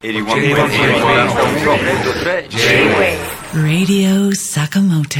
Radio Sakamoto.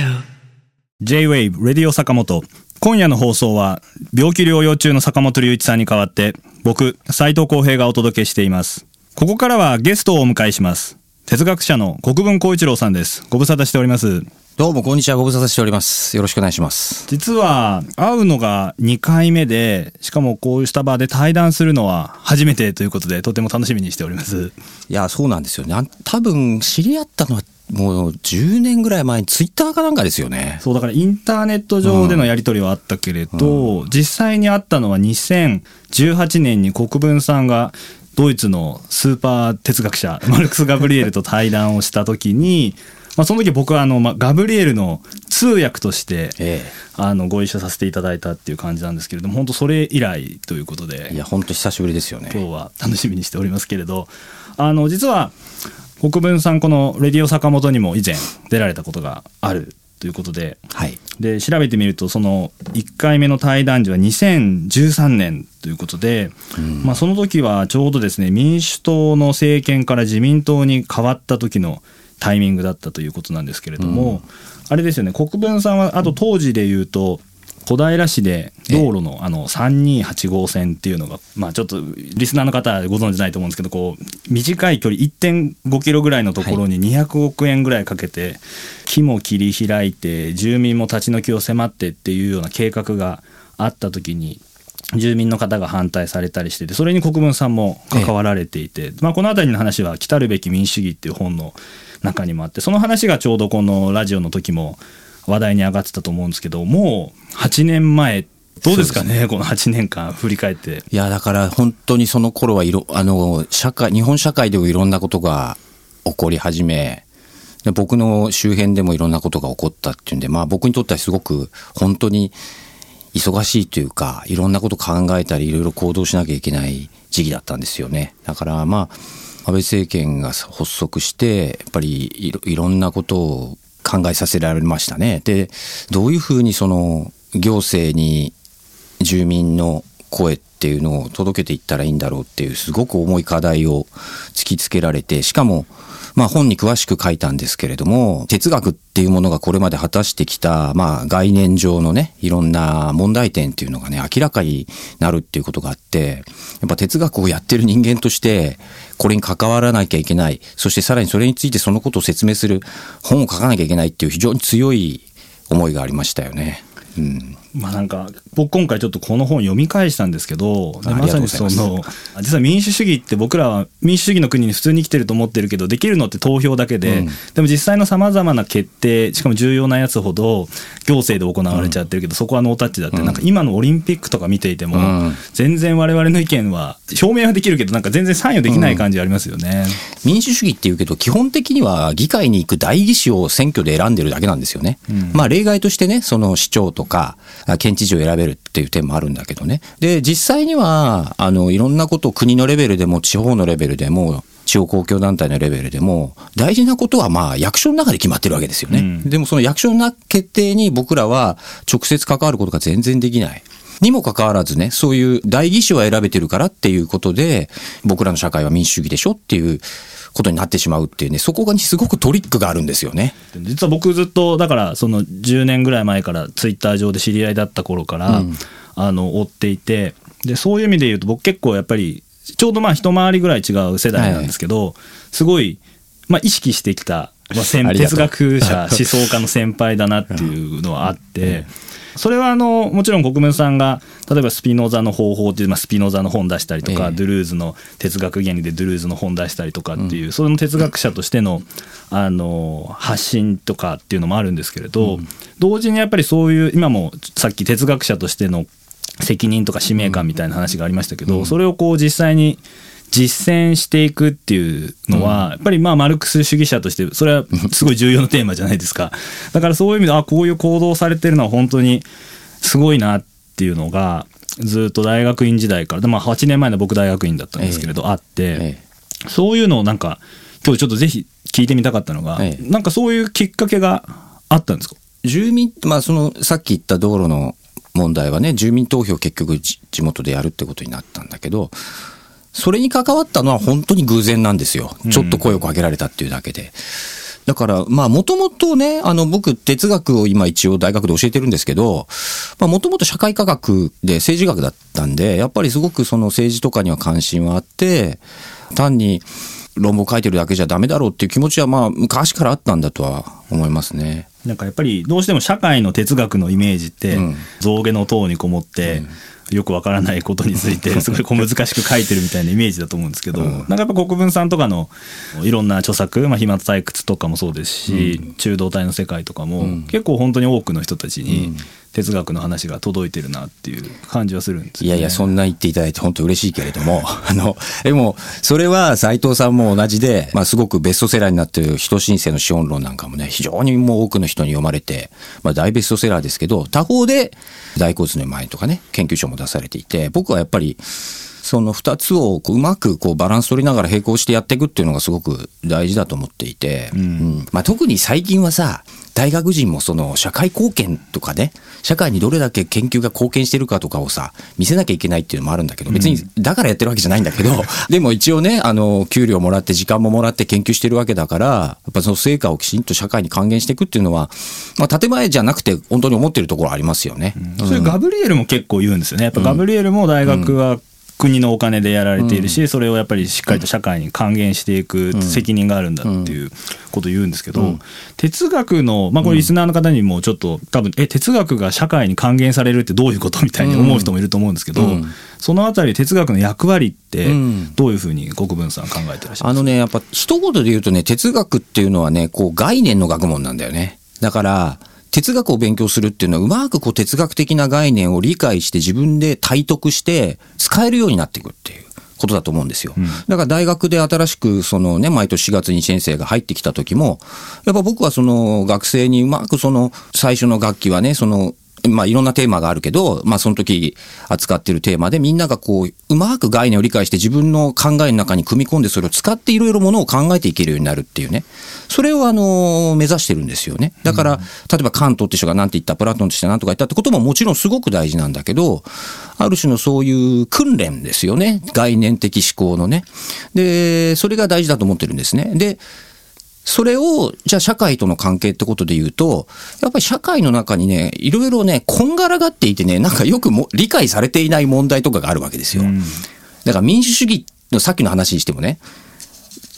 J-Wave Radio 坂本。今夜の放送は、病気療養中の坂本龍一さんに代わって、僕、斉藤浩平がお届けしています。ここからはゲストをお迎えします。哲学者の国分光一郎さんです。ご無沙汰しております。どうも、こんにちは。ご無沙汰しております。よろしくお願いします。実は、会うのが2回目で、しかもこうした場で対談するのは初めてということで、とても楽しみにしております。いや、そうなんですよね。あ多分、知り合ったのは、もう10年ぐらい前にツイッターかなんかですよね。そうだからインターネット上でのやり取りはあったけれど、実際に会ったのは2018年に国分さんがドイツのスーパー哲学者 マルクス・ガブリエルと対談をした時に、まあ、その時僕はあの、まあ、ガブリエルの通訳として、えあのご一緒させていただいたっていう感じなんですけれども本当それ以来ということでえ。いや、ほんと久しぶりですよね。今日は楽しみにしておりますけれどあの実は国分さんこの「レディオ坂本」にも以前出られたことがあるということで。はい。で調べてみるとその1回目の対談時は2013年ということで、まあ、その時はちょうどですね民主党の政権から自民党に変わった時のタイミングだったということなんですけれども、あれですよね国分さんはあと当時で言うと小平市で道路のあの328号線っていうのが、まあ、ちょっとリスナーの方はご存知ないと思うんですけどこう短い距離1.5キロぐらいのところに200億円ぐらいかけて木も切り開いて住民も立ち退きを迫ってっていうような計画があった時に住民の方が反対されたりしててそれに国分さんも関わられていて、まあ、この辺りの話は「来たるべき民主主義」っていう本の中にもあってその話がちょうどこのラジオの時も話題に上がってたと思うんですけどもう8年前どうですかねこの8年間振り返って。いや、だから本当にその頃はいろ、あの、社会、日本社会でもいろんなことが起こり始め、で僕の周辺でもいろんなことが起こったっていうんで、まあ僕にとってはすごく本当に忙しいというか、いろんなこと考えたり、いろいろ行動しなきゃいけない時期だったんですよね。だからまあ、安倍政権が発足して、やっぱりいろいろんなことを考えさせられましたね。で、どういうふうにその行政に住民の声っていうのを届けていったらいいんだろうっていうすごく重い課題を突きつけられて、しかも、まあ本に詳しく書いたんですけれども、哲学っていうものがこれまで果たしてきた、まあ概念上のね、いろんな問題点っていうのがね、明らかになるっていうことがあって、やっぱ哲学をやってる人間として、これに関わらなきゃいけない、そしてさらにそれについてそのことを説明する本を書かなきゃいけないっていう非常に強い思いがありましたよね。うん。まあなんか僕今回ちょっとこの本読み返したんですけどまさにその実は民主主義って僕らは民主主義の国に普通に生きてると思ってるけどできるのって投票だけで、うん。でも実際のさまざまな決定しかも重要なやつほど行政で行われちゃってるけど、そこはノータッチだって、なんか今のオリンピックとか見ていても、うん。全然我々の意見は表明はできるけどなんか全然参与できない感じありますよね。民主主義っていうけど、基本的には議会に行く代議士を選挙で選んでるだけなんですよね。まあ例外としてね、その市長とかあ県知事を選べるっていう点もあるんだけどね。で、実際には、あの、いろんなことを国のレベルでも地方のレベルでも、地方公共団体のレベルでも、大事なことはまあ役所の中で決まってるわけですよね。うんでもその役所の決定に僕らは直接関わることが全然できない。にもかかわらずね、そういう代議士は選べてるからっていうことで、僕らの社会は民主主義でしょっていうことになってしまうっていうね、そこにすごくトリックがあるんですよね。実は僕ずっとだからその10年ぐらい前からツイッター上で知り合いだった頃から、あの追っていてでそういう意味で言うと僕結構やっぱりちょうどまあ一回りぐらい違う世代なんですけど、すごい、まあ、意識してきた、まあ、哲う。学者 思想家の先輩だなっていうのはあって。それはあのもちろん国分さんが例えばスピノザの方法っていう、まあ、スピノザの本出したりとか、ええ。ドゥルーズの哲学原理でドゥルーズの本出したりとかっていう、その哲学者としてのあの発信とかっていうのもあるんですけれど、同時にやっぱりそういう今もさっき哲学者としての責任とか使命感みたいな話がありましたけど、それをこう実際に実践していくっていうのは、やっぱりまあマルクス主義者としてそれはすごい重要なテーマじゃないですか。だからそういう意味であこういう行動をされてるのは本当にすごいなっていうのがずっと大学院時代からで、まあ、8年前の僕大学院だったんですけれど、あって、えそういうのをなんか今日ちょっとぜひ聞いてみたかったのが、ええ。なんかそういうきっかけがあったんですか？住民、まあその、さっき言った道路の問題はね、住民投票結局じ地元でやるってことになったんだけど、それに関わったのは本当に偶然なんですよ。ちょっと声をかけられたっていうだけで。だから、まあ、もともとね、あの、僕、哲学を今一応大学で教えてるんですけど、まあ、もともと社会科学で政治学だったんで、やっぱりすごくその政治とかには関心はあって、単に論文を書いてるだけじゃダメだろうっていう気持ちは、まあ、昔からあったんだとは思いますね。なんかやっぱりどうしても社会の哲学のイメージってうん象牙の塔にこもってよくわからないことについて すごいこう難しく書いてるみたいなイメージだと思うんですけどなんかやっぱ国分さんとかのいろんな著作まあ飛沫採掘とかもそうですし中道体の世界とかも結構本当に多くの人たちに哲学の話が届いてるなっていう感じはするんですよね。いやいや、そんな言っていただいて本当嬉しいけれども、あの、でも、それは斉藤さんも同じで、まあすごくベストセラーになってる人申請の資本論なんかもね、非常にもう多くの人に読まれて、まあ大ベストセラーですけど、他方で大骨の前とかね、研究所も出されていて、僕はやっぱり、その二つをこううまくこうバランス取りながら並行してやっていくっていうのがすごく大事だと思っていて、うんまあ、特に最近はさ大学人もその社会貢献とかね社会にどれだけ研究が貢献してるかとかをさ見せなきゃいけないっていうのもあるんだけど別にだからやってるわけじゃないんだけど、でも一応ねあの給料もらって時間ももらって研究してるわけだからやっぱその成果をきちんと社会に還元していくっていうのは、まあ、建前じゃなくて本当に思ってるところありますよね。それガブリエルも結構言うんですよね。やっぱガブリエルも大学は国のお金でやられているし、それをやっぱりしっかりと社会に還元していく責任があるんだっていうことを言うんですけど、哲学の、まあこれリスナーの方にもちょっと多分、え、哲学が社会に還元されるってどういうことみたいに思う人もいると思うんですけど、うん。そのあたり哲学の役割ってうん。どういうふうに国分さん考えてらっしゃいますか？あのね、やっぱ一言で言うとね、哲学っていうのはね、こう概念の学問なんだよね。だから、哲学を勉強するっていうのは、うまくこう哲学的な概念を理解して自分で体得して使えるようになっていくっていう。ことだと思うんですよ。だから大学で新しくそのね、毎年4月に先生が入ってきた時も、やっぱ僕はその学生にうまくその最初の学期はね、そのまあいろんなテーマがあるけど、まあその時扱ってるテーマでみんながこう、うまく概念を理解して自分の考えの中に組み込んでそれを使っていろいろものを考えていけるようになるっていうね。それをあの、目指してるんですよね。だから、例えばカントって人が何て言った、プラトンとして何とか言ったってことももちろんすごく大事なんだけど、ある種のそういう訓練ですよね。概念的思考のね。で、それが大事だと思ってるんですね。で、それを、じゃあ社会との関係ってことで言うと、やっぱり社会の中にね、いろいろね、こんがらがっていてね、なんかよくも理解されていない問題とかがあるわけですよ。だから民主主義のさっきの話にしてもね、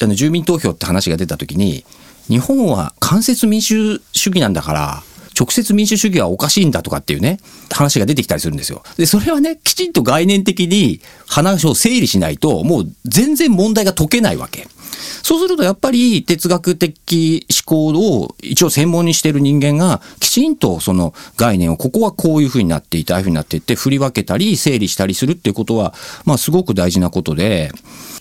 あの住民投票って話が出た時に、日本は間接民主主義なんだから、直接民主主義はおかしいんだとかっていうね、話が出てきたりするんですよ。で、それはね、きちんと概念的に話を整理しないと、もう全然問題が解けないわけ。そうするとやっぱり哲学的思考を一応専門にしている人間がきちんとその概念をここはこういうふうになっていてああいうふうになっていって振り分けたり整理したりするっていうことはまあすごく大事なことで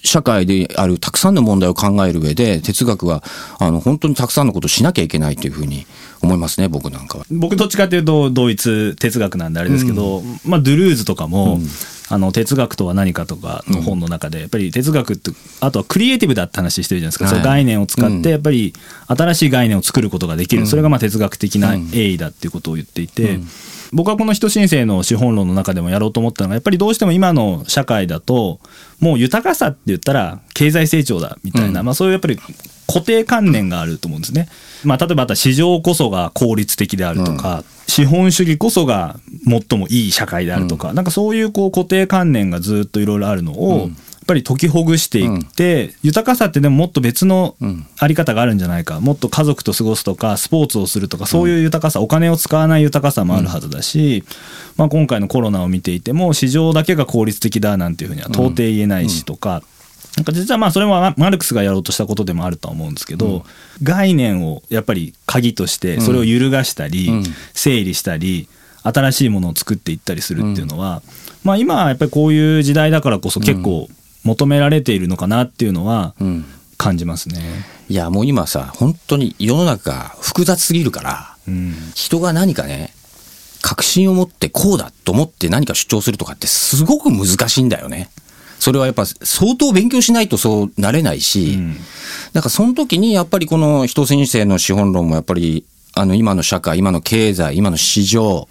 社会であるたくさんの問題を考える上で哲学はあの本当にたくさんのことをしなきゃいけないというふうに思いますね僕なんかは。僕どっちかというと同一哲学なんであれですけど、まあドゥルーズとかも、あの哲学とは何かとかの本の中でやっぱり哲学ってあとはクリエイティブだって話してるじゃないですか、はい。その概念を使ってやっぱり新しい概念を作ることができる、それがまあ哲学的な栄意だっていうことを言っていて、僕はこの人申請の資本論の中でもやろうと思ったのがやっぱりどうしても今の社会だともう豊かさって言ったら経済成長だみたいな、まあそういうやっぱり固定観念があると思うんですね。まあ、例えばあとは市場こそが効率的であるとか、資本主義こそが最もいい社会であるとか、なんかそういうこう固定観念がずっといろいろあるのを、やっぱり解きほぐしていって、豊かさってでももっと別のあり方があるんじゃないか、もっと家族と過ごすとか、スポーツをするとか、そういう豊かさ、お金を使わない豊かさもあるはずだし、まあ、今回のコロナを見ていても、市場だけが効率的だなんていうふうには到底言えないしとか、なんか実はまあそれはマルクスがやろうとしたことでもあるとは思うんですけど、概念をやっぱり鍵としてそれを揺るがしたり、整理したり新しいものを作っていったりするっていうのは、まあ今はやっぱりこういう時代だからこそ結構求められているのかなっていうのはうん。感じますね。いやもう今さ本当に世の中複雑すぎるからうん。人が何かね確信を持ってこうだと思って何か主張するとかってすごく難しいんだよね。それはやっぱ相当勉強しないとそうなれないし、うん。だからその時にやっぱりこの人先生の資本論もやっぱりあの今の社会、今の経済、今の市場、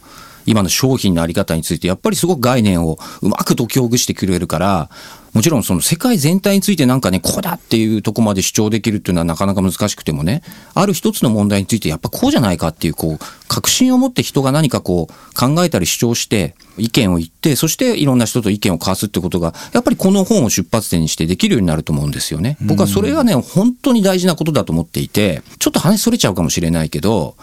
今の商品のあり方についてやっぱりすごく概念をうまく解きほぐしてくれるから、もちろんその世界全体についてなんかね、こうだっていうとこまで主張できるっていうのはなかなか難しくてもね、ある一つの問題についてやっぱこうじゃないかっていう、こう、確信を持って人が何かこう考えたり主張して意見を言って、そしていろんな人と意見を交わすってことが、やっぱりこの本を出発点にしてできるようになると思うんですよね。僕はそれがね、本当に大事なことだと思っていて、ちょっと話それちゃうかもしれないけど、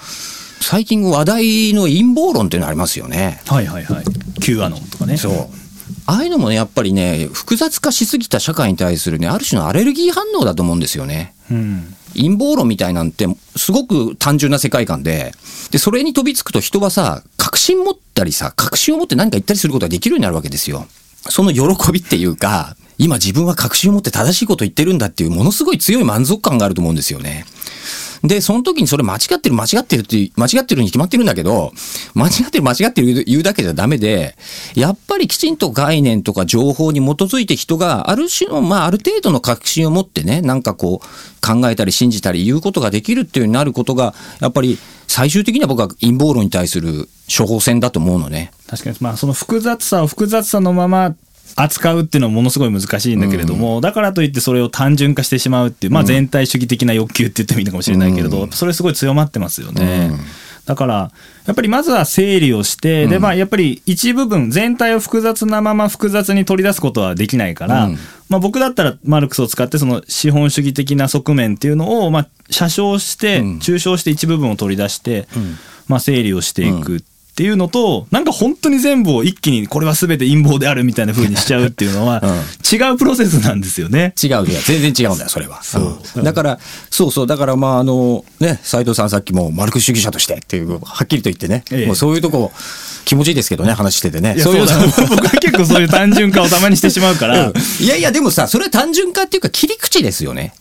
最近話題の陰謀論っていうのありますよね。はいはいはい Q アノンとかねそう。ああいうのもね、やっぱりね、複雑化しすぎた社会に対するね、ある種のアレルギー反応だと思うんですよね。うん陰謀論みたいなんて、すごく単純な世界観で、で、それに飛びつくと人はさ、確信持ったりさ、確信を持って何か言ったりすることができるようになるわけですよ。その喜びっていうか、今自分は確信を持って正しいことを言ってるんだっていう、ものすごい強い満足感があると思うんですよね。で、その時にそれ間違ってる間違ってるって、間違ってるに決まってるんだけど、間違ってる間違ってる言うだけじゃダメで、やっぱりきちんと概念とか情報に基づいて人がある種の、まあある程度の確信を持ってね、なんかこう考えたり信じたり言うことができるっていうようになることが、やっぱり最終的には僕は陰謀論に対する処方箋だと思うのね。確かにまあその複雑さを複雑さのまま扱うっていうのはものすごい難しいんだけれども、だからといってそれを単純化してしまうっていう、まあ、全体主義的な欲求って言ってもいいのかもしれないけれど、それすごい強まってますよね。だからやっぱりまずは整理をして、でまあやっぱり一部分全体を複雑なまま複雑に取り出すことはできないから、うん。まあ、僕だったらマルクスを使ってその資本主義的な側面っていうのをまあ写生してうん。抽象して一部分を取り出して、まあ、整理をしていくっていうのと、なんか本当に全部を一気にこれは全て陰謀であるみたいな風にしちゃうっていうのはうん。違うプロセスなんですよね。違う、いや、全然違うんだよ、それは。そう。うん。だから、そうそう、だから、まあ、あの、ね、斉藤さんさっきも、マルクス主義者としてっていう、はっきりと言ってね、ええ。もうそういうとこ、気持ちいいですけどね、話しててね。そういうそうだ。僕は結構そういう単純化をたまにしてしまうから、うん。いやいや、でもさ、それは単純化っていうか、切り口ですよね。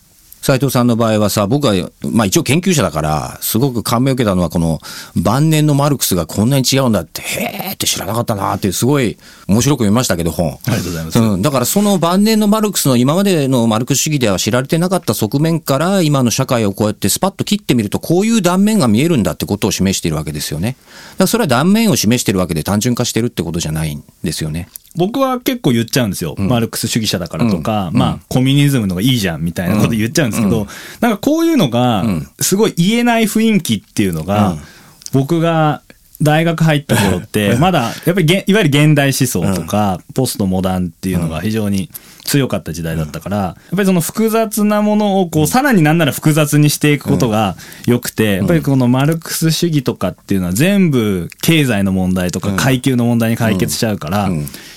斉藤さんの場合はさ、僕は、まあ一応研究者だから、すごく感銘を受けたのは、この晩年のマルクスがこんなに違うんだって、へーって知らなかったなーって、すごい面白く読みましたけど、本。ありがとうございますうん、だからその晩年のマルクスの今までのマルクス主義では知られてなかった側面から、今の社会をこうやってスパッと切ってみると、こういう断面が見えるんだってことを示しているわけですよね。だからそれは断面を示してるわけで単純化してるってことじゃないんですよね。僕は結構言っちゃうんですよ、マルクス主義者だからとか、まあコミュニズムの方がいいじゃんみたいなこと言っちゃうんですけど、なんかこういうのがすごい言えない雰囲気っていうのが、僕が大学入った頃って まだやっぱりいわゆる現代思想とか、ポストモダンっていうのが非常に強かった時代だったから、やっぱりその複雑なものをこうさらになんなら複雑にしていくことが良くて、やっぱりこのマルクス主義とかっていうのは全部経済の問題とか階級の問題に解決しちゃうから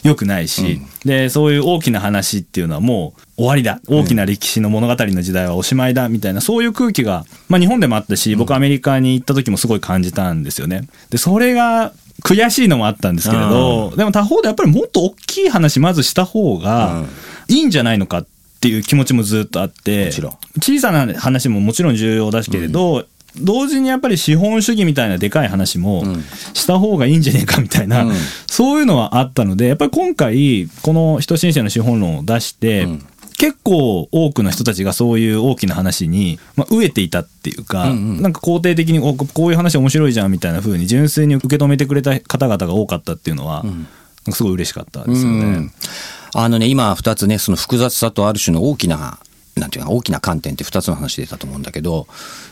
良くないし、でそういう大きな話っていうのはもう終わりだ。大きな歴史の物語の時代はおしまいだみたいなそういう空気が、まあ、日本でもあったし僕アメリカに行った時もすごい感じたんですよね。でそれが悔しいのもあったんですけれど、でも他方でやっぱりもっと大きい話まずした方がいいんじゃないのかっていう気持ちもずっとあって小さな話ももちろん重要だしけれど、同時にやっぱり資本主義みたいなでかい話もした方がいいんじゃねえかみたいな、うん。そういうのはあったのでやっぱり今回この人申請の資本論を出して、ん結構多くの人たちがそういう大きな話に、まあ、飢えていたっていうか、うんうん。なんか肯定的におここういう話面白いじゃんみたいな風に純粋に受け止めてくれた方々が多かったっていうのは、なんかすごい嬉しかったですよね。うん。あのね、今二つね、その複雑さとある種の大きな、なんていうか、大きな観点って二つの話出たと思うんだけど、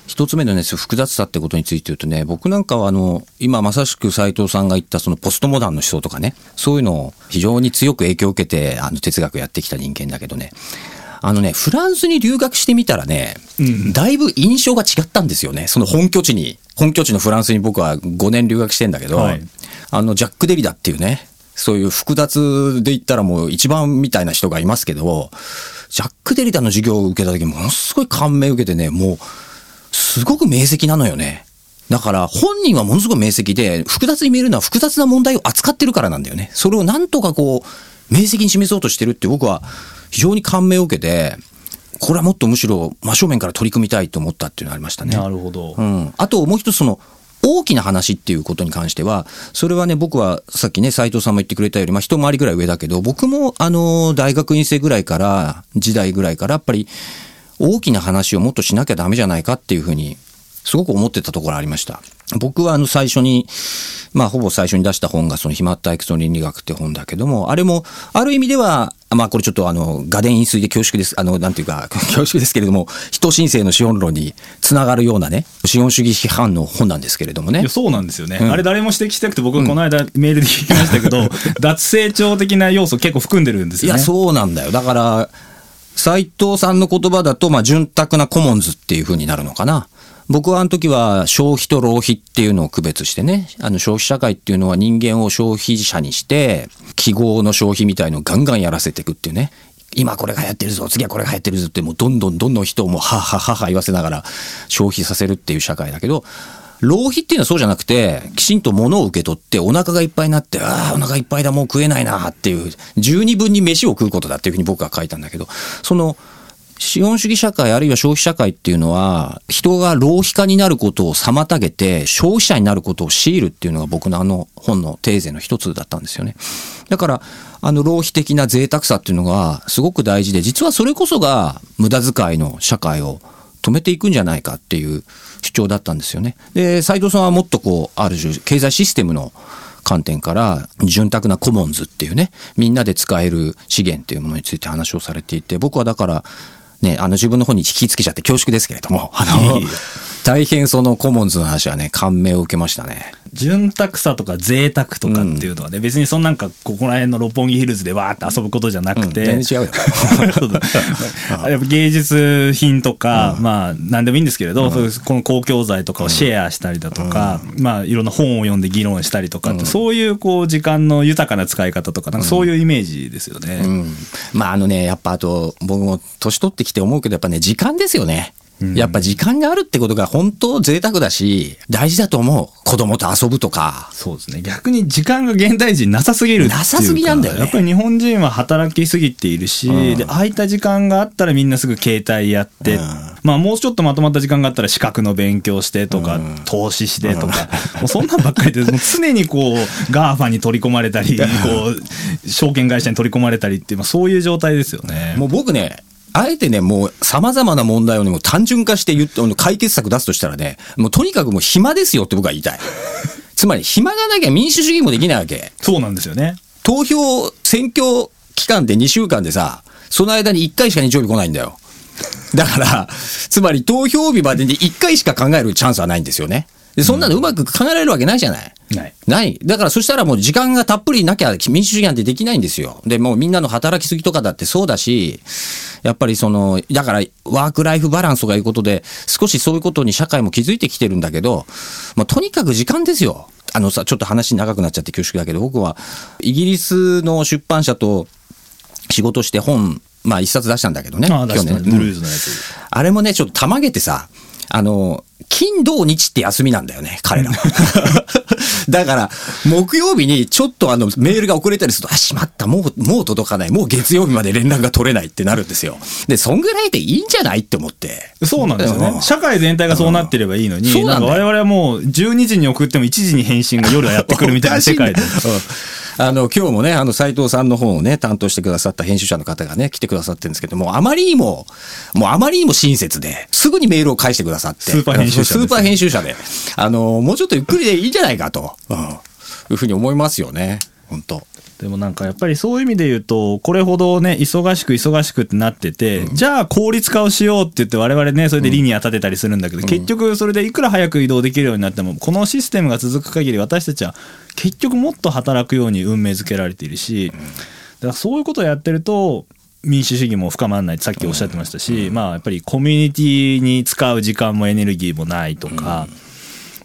一つ目のね、複雑さってことについて言うとね、僕なんかはあの、今まさしく斉藤さんが言ったそのポストモダンの思想とかね、そういうのを非常に強く影響を受けて、あの、哲学やってきた人間だけどね、あのね、フランスに留学してみたらね、だいぶ印象が違ったんですよね。その本拠地に、本拠地のフランスに僕は5年留学してんだけど、はいあの、ジャック・デリダっていうね、そういう複雑で言ったらもう一番みたいな人がいますけど、ジャック・デリダの授業を受けた時ものすごい感銘を受けてね、もう、すごく明晰なのよね。だから本人はものすごい明晰で、複雑に見えるのは複雑な問題を扱ってるからなんだよね。それをなんとかこう、明晰に示そうとしてるって僕は非常に感銘を受けて、これはもっとむしろ真正面から取り組みたいと思ったっていうのがありましたね。なるほど、うん、あともう一つその大きな話っていうことに関しては、それはね、僕はさっきね、斎藤さんも言ってくれたより、まあ一回りぐらい上だけど、僕もあの、大学院生ぐらいから、時代ぐらいから、やっぱり大きな話をもっとしなきゃダメじゃないかっていうふうに、すごく思ってたところありました。僕はあの最初に、まあほぼ最初に出した本がその暇体育と倫理学って本だけども、あれもある意味では、まあこれちょっとあの、画伝飲水で恐縮です。あの、なんていうか、恐縮ですけれども、人申請の資本論につながるようなね、資本主義批判の本なんですけれどもねいや。そうなんですよね、うんあれ誰も指摘したくて僕この間メールで聞きましたけど、脱成長的な要素結構含んでるんですよね。いや、そうなんだよ。だから、斉藤さんの言葉だと、まあ、潤沢なコモンズっていう風になるのかな。僕はあの時は消費と浪費っていうのを区別してね、あの消費社会っていうのは人間を消費者にして、記号の消費みたいのをガンガンやらせていくっていうね。今これが流行ってるぞ、次はこれが流行ってるぞって、もうどんどんどんどん人をもうはははは言わせながら消費させるっていう社会だけど、浪費っていうのはそうじゃなくて、きちんと物を受け取ってお腹がいっぱいになって、ああ、お腹いっぱいだ、もう食えないなっていう、十二分に飯を食うことだっていうふうに僕は書いたんだけど、その、資本主義社会あるいは消費社会っていうのは、人が浪費家になることを妨げて、消費者になることを強いるっていうのが僕のあの本のテーゼの一つだったんですよね。だから、あの浪費的な贅沢さっていうのがすごく大事で、実はそれこそが無駄遣いの社会を止めていくんじゃないかっていう主張だったんですよね。で、斉藤さんはもっとこう、ある種、経済システムの観点から、潤沢なコモンズっていうね、みんなで使える資源っていうものについて話をされていて、僕はだから、ね、あの自分の方に引きつけちゃって恐縮ですけれども、あの、大変そのコモンズの話はね、感銘を受けましたね。潤沢さとか贅沢とかっていうのはね、別にそのなんかここら辺の六本木ヒルズでわーって遊ぶことじゃなくて、うん全然違うよ。やっぱ芸術品とか、まあ何でもいいんですけれど、そういうこの公共財とかをシェアしたりだとか、まあいろんな本を読んで議論したりとかって、そういうこう時間の豊かな使い方とか、なんかそういうイメージですよね。うん。まああのね、やっぱあと、僕も年取ってきて思うけど、やっぱね、時間ですよね。やっぱ時間があるってことが本当贅沢だし、大事だと思う。子供と遊ぶとか。そうですね。逆に時間が現代人なさすぎるなさすぎなんだよね。やっぱり日本人は働きすぎているし、で、空いた時間があったらみんなすぐ携帯やって、まあもうちょっとまとまった時間があったら資格の勉強してとか、投資してとか、もうそんなんばっかりで、もう常にこう、 GAFA に取り込まれたり、こう、証券会社に取り込まれたりっていう、まあそういう状態ですよね。もう僕ね、あえてね、もう様々な問題をね、もう単純化して言って、解決策出すとしたらね、もうとにかくもう暇ですよって僕は言いたい。つまり暇がなきゃ民主主義もできないわけ。そうなんですよね。投票、選挙期間で2週間でさ、その間に1回しか日曜日来ないんだよ。だから、つまり投票日までに1回しか考えるチャンスはないんですよね。で、そんなのうまく考えられるわけないじゃない。ない。ない。だからそしたらもう時間がたっぷりなきゃ民主主義なんてできないんですよ。で、もうみんなの働きすぎとかだってそうだし、やっぱりその、だからワークライフバランスとかいうことで、少しそういうことに社会も気づいてきてるんだけど、まあとにかく時間ですよ。あのさ、ちょっと話長くなっちゃって恐縮だけど、僕はイギリスの出版社と仕事して本、まあ一冊出したんだけどね。ああ、確かに。うんブルーズのやつ。あれもね、ちょっとたまげてさ、あの、金土日って休みなんだよね、彼ら。だから、木曜日にちょっとあの、メールが遅れたりすると、あ、しまった、もう、もう届かない、もう月曜日まで連絡が取れないってなるんですよ。で、そんぐらいでいいんじゃないって思って。そうなんですよね。社会全体がそうなってればいいのに、そうなんか我々はもう12時に送っても1時に返信が夜はやってくるみたいな世界で。あの、今日もね、あの、斉藤さんの本をね、担当してくださった編集者の方がね、来てくださってるんですけども、あまりにも、もうあまりにも親切で、すぐにメールを返してくださって。スーパー編集者ですスーパー編集者で。あの、もうちょっとゆっくりでいいんじゃないかと、うん、いうふうに思いますよね。本当でもなんかやっぱりそういう意味で言うと、これほどね、忙しく忙しくってなってて、じゃあ効率化をしようって言って我々ね、それでリニア立てたりするんだけど、結局それでいくら早く移動できるようになっても、このシステムが続く限り私たちは結局もっと働くように運命づけられているし、だからそういうことをやってると、民主主義も深まらないってさっきおっしゃってましたし、まあやっぱりコミュニティに使う時間もエネルギーもないとか、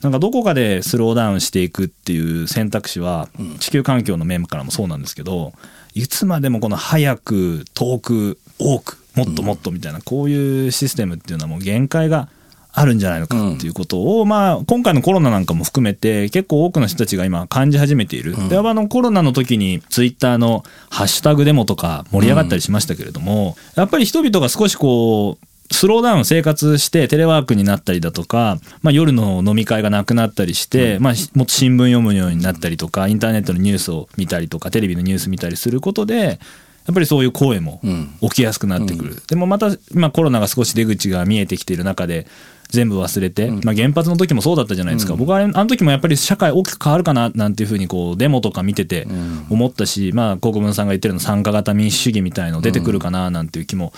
なんかどこかでスローダウンしていくっていう選択肢は地球環境の面からもそうなんですけどいつまでもこの早く遠く多くもっともっとみたいなこういうシステムっていうのはもう限界があるんじゃないのかっていうことを、まあ今回のコロナなんかも含めて結構多くの人たちが今感じ始めている。で、あのコロナの時にツイッターのハッシュタグデモとか盛り上がったりしましたけれども、やっぱり人々が少しこうスローダウン生活してテレワークになったりだとか、まあ、夜の飲み会がなくなったりして、まあ、しもっと新聞読むようになったりとかインターネットのニュースを見たりとかテレビのニュース見たりすることでやっぱりそういう声も起きやすくなってくる、でもまた今コロナが少し出口が見えてきている中で全部忘れて、まあ、原発の時もそうだったじゃないですか、僕はあの時もやっぱり社会大きく変わるかななんていうふうにこうデモとか見てて思ったし、まあ、国分さんが言ってるの参加型民主主義みたいの出てくるかななんていう気も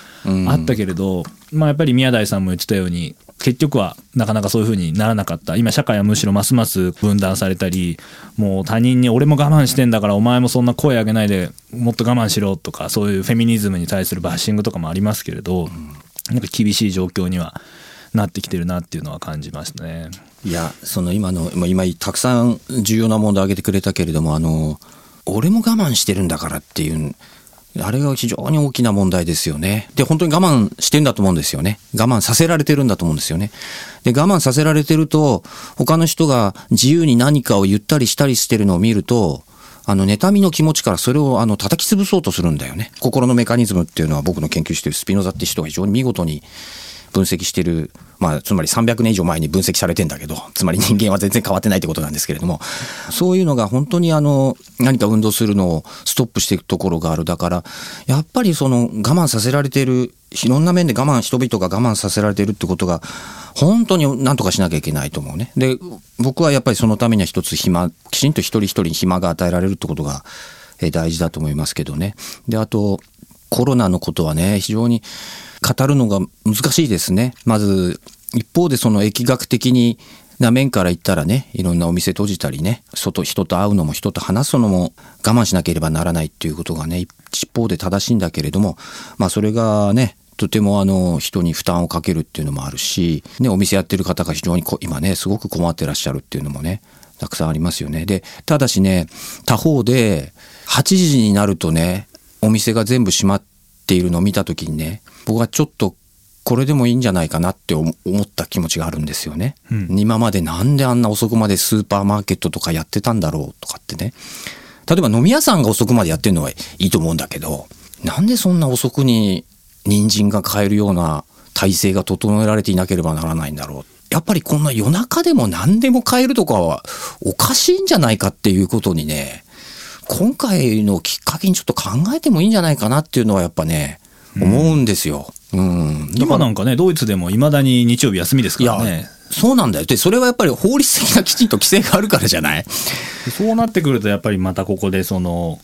あったけれど、まあ、やっぱり宮台さんも言ってたように結局はなかなかそういうふうにならなかった。今社会はむしろますます分断されたりもう他人に俺も我慢してんだからお前もそんな声上げないでもっと我慢しろとかそういうフェミニズムに対するバッシングとかもありますけれどなんか厳しい状況にはなってきてるなっていうのは感じましたね。いや、その今の、今たくさん重要な問題を挙げてくれたけれども、あの、俺も我慢してるんだからっていう、あれが非常に大きな問題ですよね。で、本当に我慢してんだと思うんですよね。我慢させられてるんだと思うんですよね。で、我慢させられてると、他の人が自由に何かを言ったりしたりしてるのを見ると、あの、妬みの気持ちからそれをあの叩き潰そうとするんだよね。心のメカニズムっていうのは僕の研究しているスピノザって人が非常に見事に分析してる、まあ、つまり300年以上前に分析されてんだけど、つまり人間は全然変わってないってことなんですけれども、そういうのが本当にあの、何か運動するのをストップしていくところがある。だから、やっぱりその我慢させられてる、いろんな面で我慢、人々が我慢させられてるってことが、本当に何とかしなきゃいけないと思うね。で、僕はやっぱりそのためには一つ暇、きちんと一人一人に暇が与えられるってことが、大事だと思いますけどね。で、あと、コロナのことはね、非常に語るのが難しいですね。まず、一方でその疫学的にな面から言ったらね、いろんなお店閉じたりね、外、人と会うのも人と話すのも我慢しなければならないっていうことがね、一方で正しいんだけれども、まあそれがね、とてもあの人に負担をかけるっていうのもあるし、ね、お店やってる方が非常に今ね、すごく困ってらっしゃるっていうのもね、たくさんありますよね。で、ただしね、他方で、8時になるとね、お店が全部閉まっているのを見た時にね、僕はちょっとこれでもいいんじゃないかなって思った気持ちがあるんですよね、うん、今までなんであんな遅くまでスーパーマーケットとかやってたんだろうとかってね。例えば飲み屋さんが遅くまでやってるのはいいと思うんだけど、なんでそんな遅くに人参が買えるような体制が整えられていなければならないんだろう。やっぱりこんな夜中でも何でも買えるとかはおかしいんじゃないかっていうことにね、今回のきっかけにちょっと考えてもいいんじゃないかなっていうのはやっぱね、思うんですよ。うん、今なんかね、ドイツでもいまだに日曜日休みですからね。そうなんだよ。で、それはやっぱり法律的なきちんと規制があるからじゃない？そうなってくると、やっぱりまたここで、その、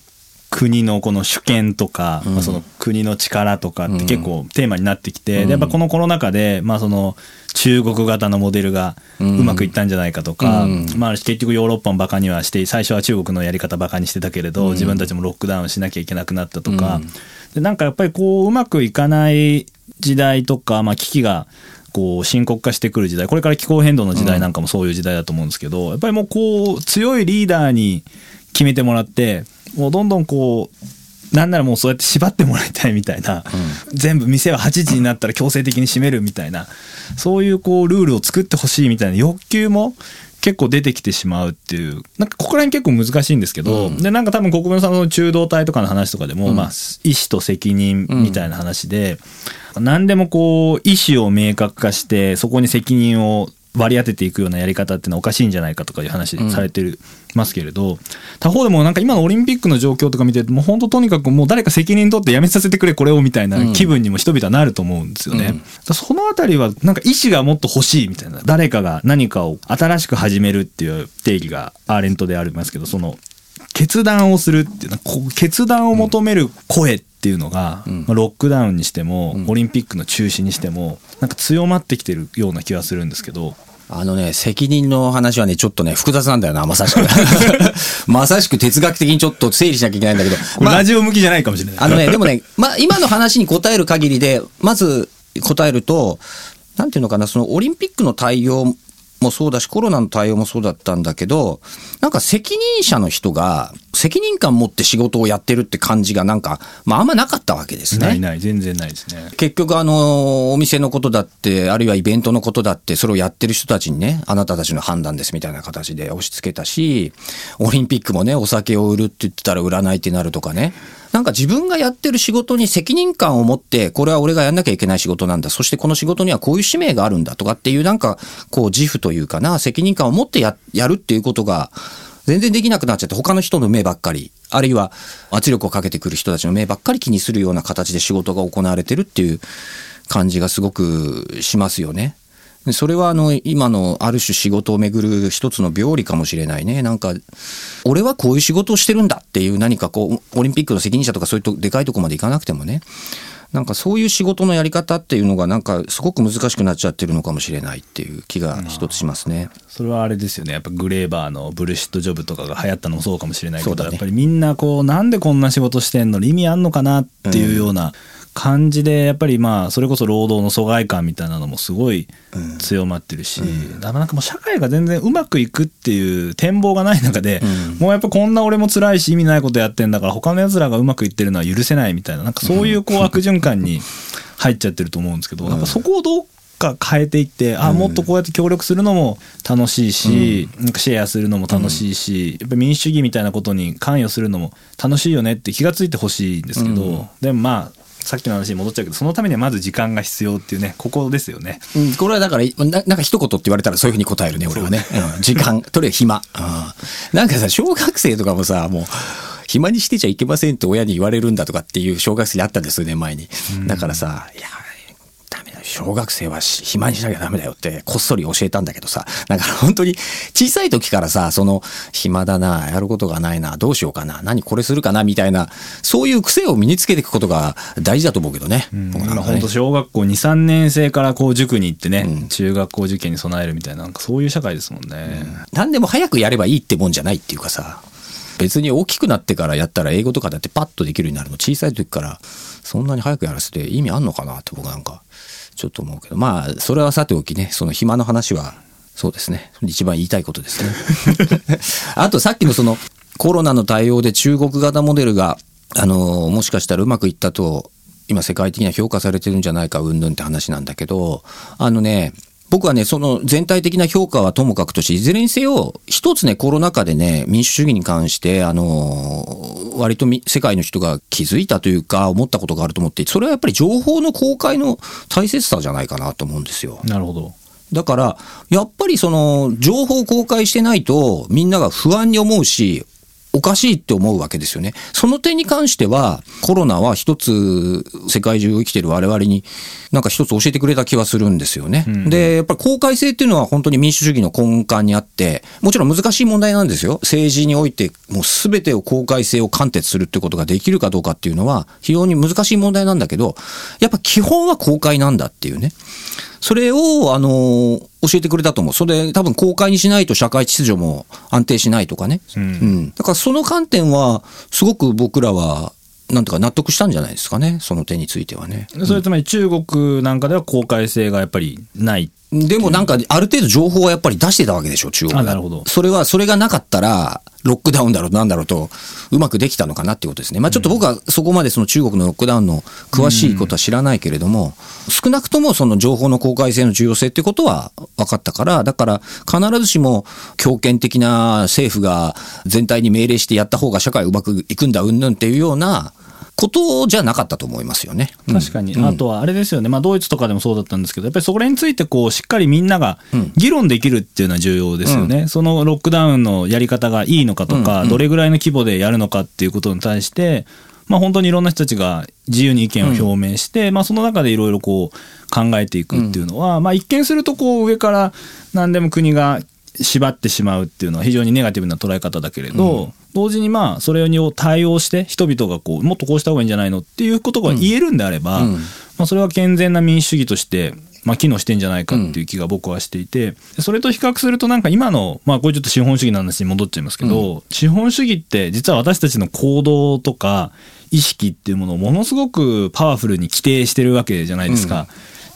国のこの主権とか、うん、まあ、その国の力とかって結構テーマになってきて、うん、やっぱこのコロナ禍で、まあその中国型のモデルがうまくいったんじゃないかとか、うん、まあ結局ヨーロッパもバカにはして、最初は中国のやり方バカにしてたけれど、自分たちもロックダウンしなきゃいけなくなったとか、でなんかやっぱりこううまくいかない時代とか、まあ危機がこう深刻化してくる時代これから気候変動の時代なんかもそういう時代だと思うんですけど、やっぱりもうこう強いリーダーに決めてもらってもうどんどんこうなんならもうそうやって縛ってもらいたいみたいな、うん、全部店は8時になったら強制的に閉めるみたいなそういうこうルールを作ってほしいみたいな欲求も結構出てきてしまうっていう、なんかここら辺結構難しいんですけど、うん、で、なんか多分国分さんの中道体とかの話とかでも、うん、まあ、意思と責任みたいな話で、うん、何でもこう、意思を明確化して、そこに責任を割り当てていくようなやり方っていうのはおかしいんじゃないかとかいう話されてる、ますけれど他方でもなんか今のオリンピックの状況とか見てるともう本当とにかくもう誰か責任取ってやめさせてくれこれをみたいな気分にも人々はなると思うんですよね。うん、そのあたりはなんか意思がもっと欲しいみたいな誰かが何かを新しく始めるっていう定義がアーレントでありますけどその決断をするっていうのは決断を求める声っていうのが、うん、まあ、ロックダウンにしても、オリンピックの中止にしてもなんか強まってきてるような気がするんですけどあのね、責任の話はね、ちょっとね、複雑なんだよな、まさしく。まさしく哲学的にちょっと整理しなきゃいけないんだけど。まあ、ラジオ向きじゃないかもしれない。あのね、でもね、まあ、今の話に答える限りで、まず答えると、なんていうのかな、そのオリンピックの対応もそうだし、コロナの対応もそうだったんだけど、なんか責任者の人が、責任感持って仕事をやってるって感じがなんか、まああんまなかったわけですね。ないない、全然ないですね。結局あの、お店のことだって、あるいはイベントのことだって、それをやってる人たちにね、あなたたちの判断ですみたいな形で押し付けたし、オリンピックもね、お酒を売るって言ってたら売らないってなるとかね。なんか自分がやってる仕事に責任感を持って、これは俺がやんなきゃいけない仕事なんだ。そしてこの仕事にはこういう使命があるんだとかっていう、なんか、こう自負というかな、責任感を持ってや、やるっていうことが、全然できなくなっちゃって、他の人の目ばっかり、あるいは圧力をかけてくる人たちの目ばっかり気にするような形で仕事が行われてるっていう感じがすごくしますよね。でそれはあの今のある種仕事をめぐる一つの病理かもしれないね。なんか、俺はこういう仕事をしてるんだっていう何かこう、オリンピックの責任者とかそういうとでかいとこまでいかなくてもね、なんかそういう仕事のやり方っていうのがなんかすごく難しくなっちゃってるのかもしれないっていう気が一つしますね。それはあれですよね。やっぱグレーバーのブルシットジョブとかが流行ったのもそうかもしれないけど、ね。やっぱりみんなこうなんでこんな仕事してんの？意味あんのかなっていうような感じでやっぱりまあそれこそ労働の疎外感みたいなのもすごい強まってるし、だからなんかもう社会が全然うまくいくっていう展望がない中で、もうやっぱこんな俺も辛いし意味ないことやってんだから他の奴らがうまくいってるのは許せないみたいななんかそういうこう悪循環に入っちゃってると思うんですけど、なん。かそこをどうか変えていってあもっとこうやって協力するのも楽しいし、なんかシェアするのも楽しいし、やっぱ民主主義みたいなことに関与するのも楽しいよねって気がついてほしいんですけど、でもまあさっきの話に戻っちゃうけどそのためにはまず時間が必要っていうねここですよね。うん、これはだから、ななんか一言って言われたらそういうふうに答えるね、俺はね。うん、時間、とりあえず暇、うん。なんかさ、小学生とかもさ、もう、暇にしてちゃいけませんって親に言われるんだとかっていう小学生にあったんです数年前に。だからさ、いや。小学生はし暇にしなきゃダメだよってこっそり教えたんだけどさ、だから本当に小さい時からさ、その暇だな、やることがないな、どうしようかな、何これするかなみたいな、そういう癖を身につけていくことが大事だと思うけどね。僕なんかね今本当小学校23年生からこう塾に行ってね、中学校受験に備えるみたいななんかそういう社会ですもんね。何でも早くやればいいってもんじゃないっていうかさ、別に大きくなってからやったら英語とかだってパッとできるようになるの。小さい時からそんなに早くやらせて意味あんのかなって僕なんかちょっと思うけど。まあそれはさておきねその暇の話はそうですね。一番言いたいことですね。あとさっきのそのコロナの対応で中国型モデルがあのもしかしたらうまくいったと今世界的には評価されてるんじゃないかうんぬんって話なんだけどあのね僕はね、その全体的な評価はともかくとして、いずれにせよ、一つね、コロナ禍でね、民主主義に関して、あの、割とみ世界の人が気づいたというか、思ったことがあると思って、それはやっぱり情報の公開の大切さじゃないかなと思うんですよ。なるほど。だから、やっぱりその、情報を公開してないと、みんなが不安に思うし、おかしいって思うわけですよね。その点に関しては、コロナは一つ、世界中生きてる我々に、なんか一つ教えてくれた気はするんですよね。で、やっぱり公開性っていうのは本当に民主主義の根幹にあって、もちろん難しい問題なんですよ。政治において、もう全てを公開性を貫徹するってことができるかどうかっていうのは、非常に難しい問題なんだけど、やっぱ基本は公開なんだっていうね。それを、あの、教えてくれたと思う。それ多分公開にしないと社会秩序も安定しないとかね。うん。だからその観点は、すごく僕らは、なんとか納得したんじゃないですかね。その点についてはね。それつまり中国なんかでは公開性がやっぱりない。でもなんか、ある程度情報はやっぱり出してたわけでしょ、中国があなるほどそれは、それがなかったら、ロックダウンだろう、なんだろうと、うまくできたのかなってことですね。まあちょっと僕はそこまでその中国のロックダウンの詳しいことは知らないけれども、少なくともその情報の公開性の重要性ってことは分かったから、だから必ずしも強権的な政府が全体に命令してやった方が社会うまくいくんだ、うんぬんっていうようなことじゃなかったと思いますよね。うん。確かに、あとはあれですよね、まあ、ドイツとかでもそうだったんですけど、やっぱりそれについてこうしっかりみんなが議論できるっていうのは重要ですよね、そのロックダウンのやり方がいいのかとか、どれぐらいの規模でやるのかっていうことに対して、まあ、本当にいろんな人たちが自由に意見を表明して、まあ、その中でいろいろこう考えていくっていうのは、まあ、一見するとこう上から何でも国が縛ってしまうっていうのは非常にネガティブな捉え方だけれど、同時にまあそれに対応して人々がこうもっとこうした方がいいんじゃないのっていうことが言えるんであれば、まあ、それは健全な民主主義としてまあ機能してんじゃないかっていう気が僕はしていてそれと比較するとなんか今のまあこれちょっと資本主義の話に戻っちゃいますけど、資本主義って実は私たちの行動とか意識っていうものをものすごくパワフルに規定してるわけじゃないですか。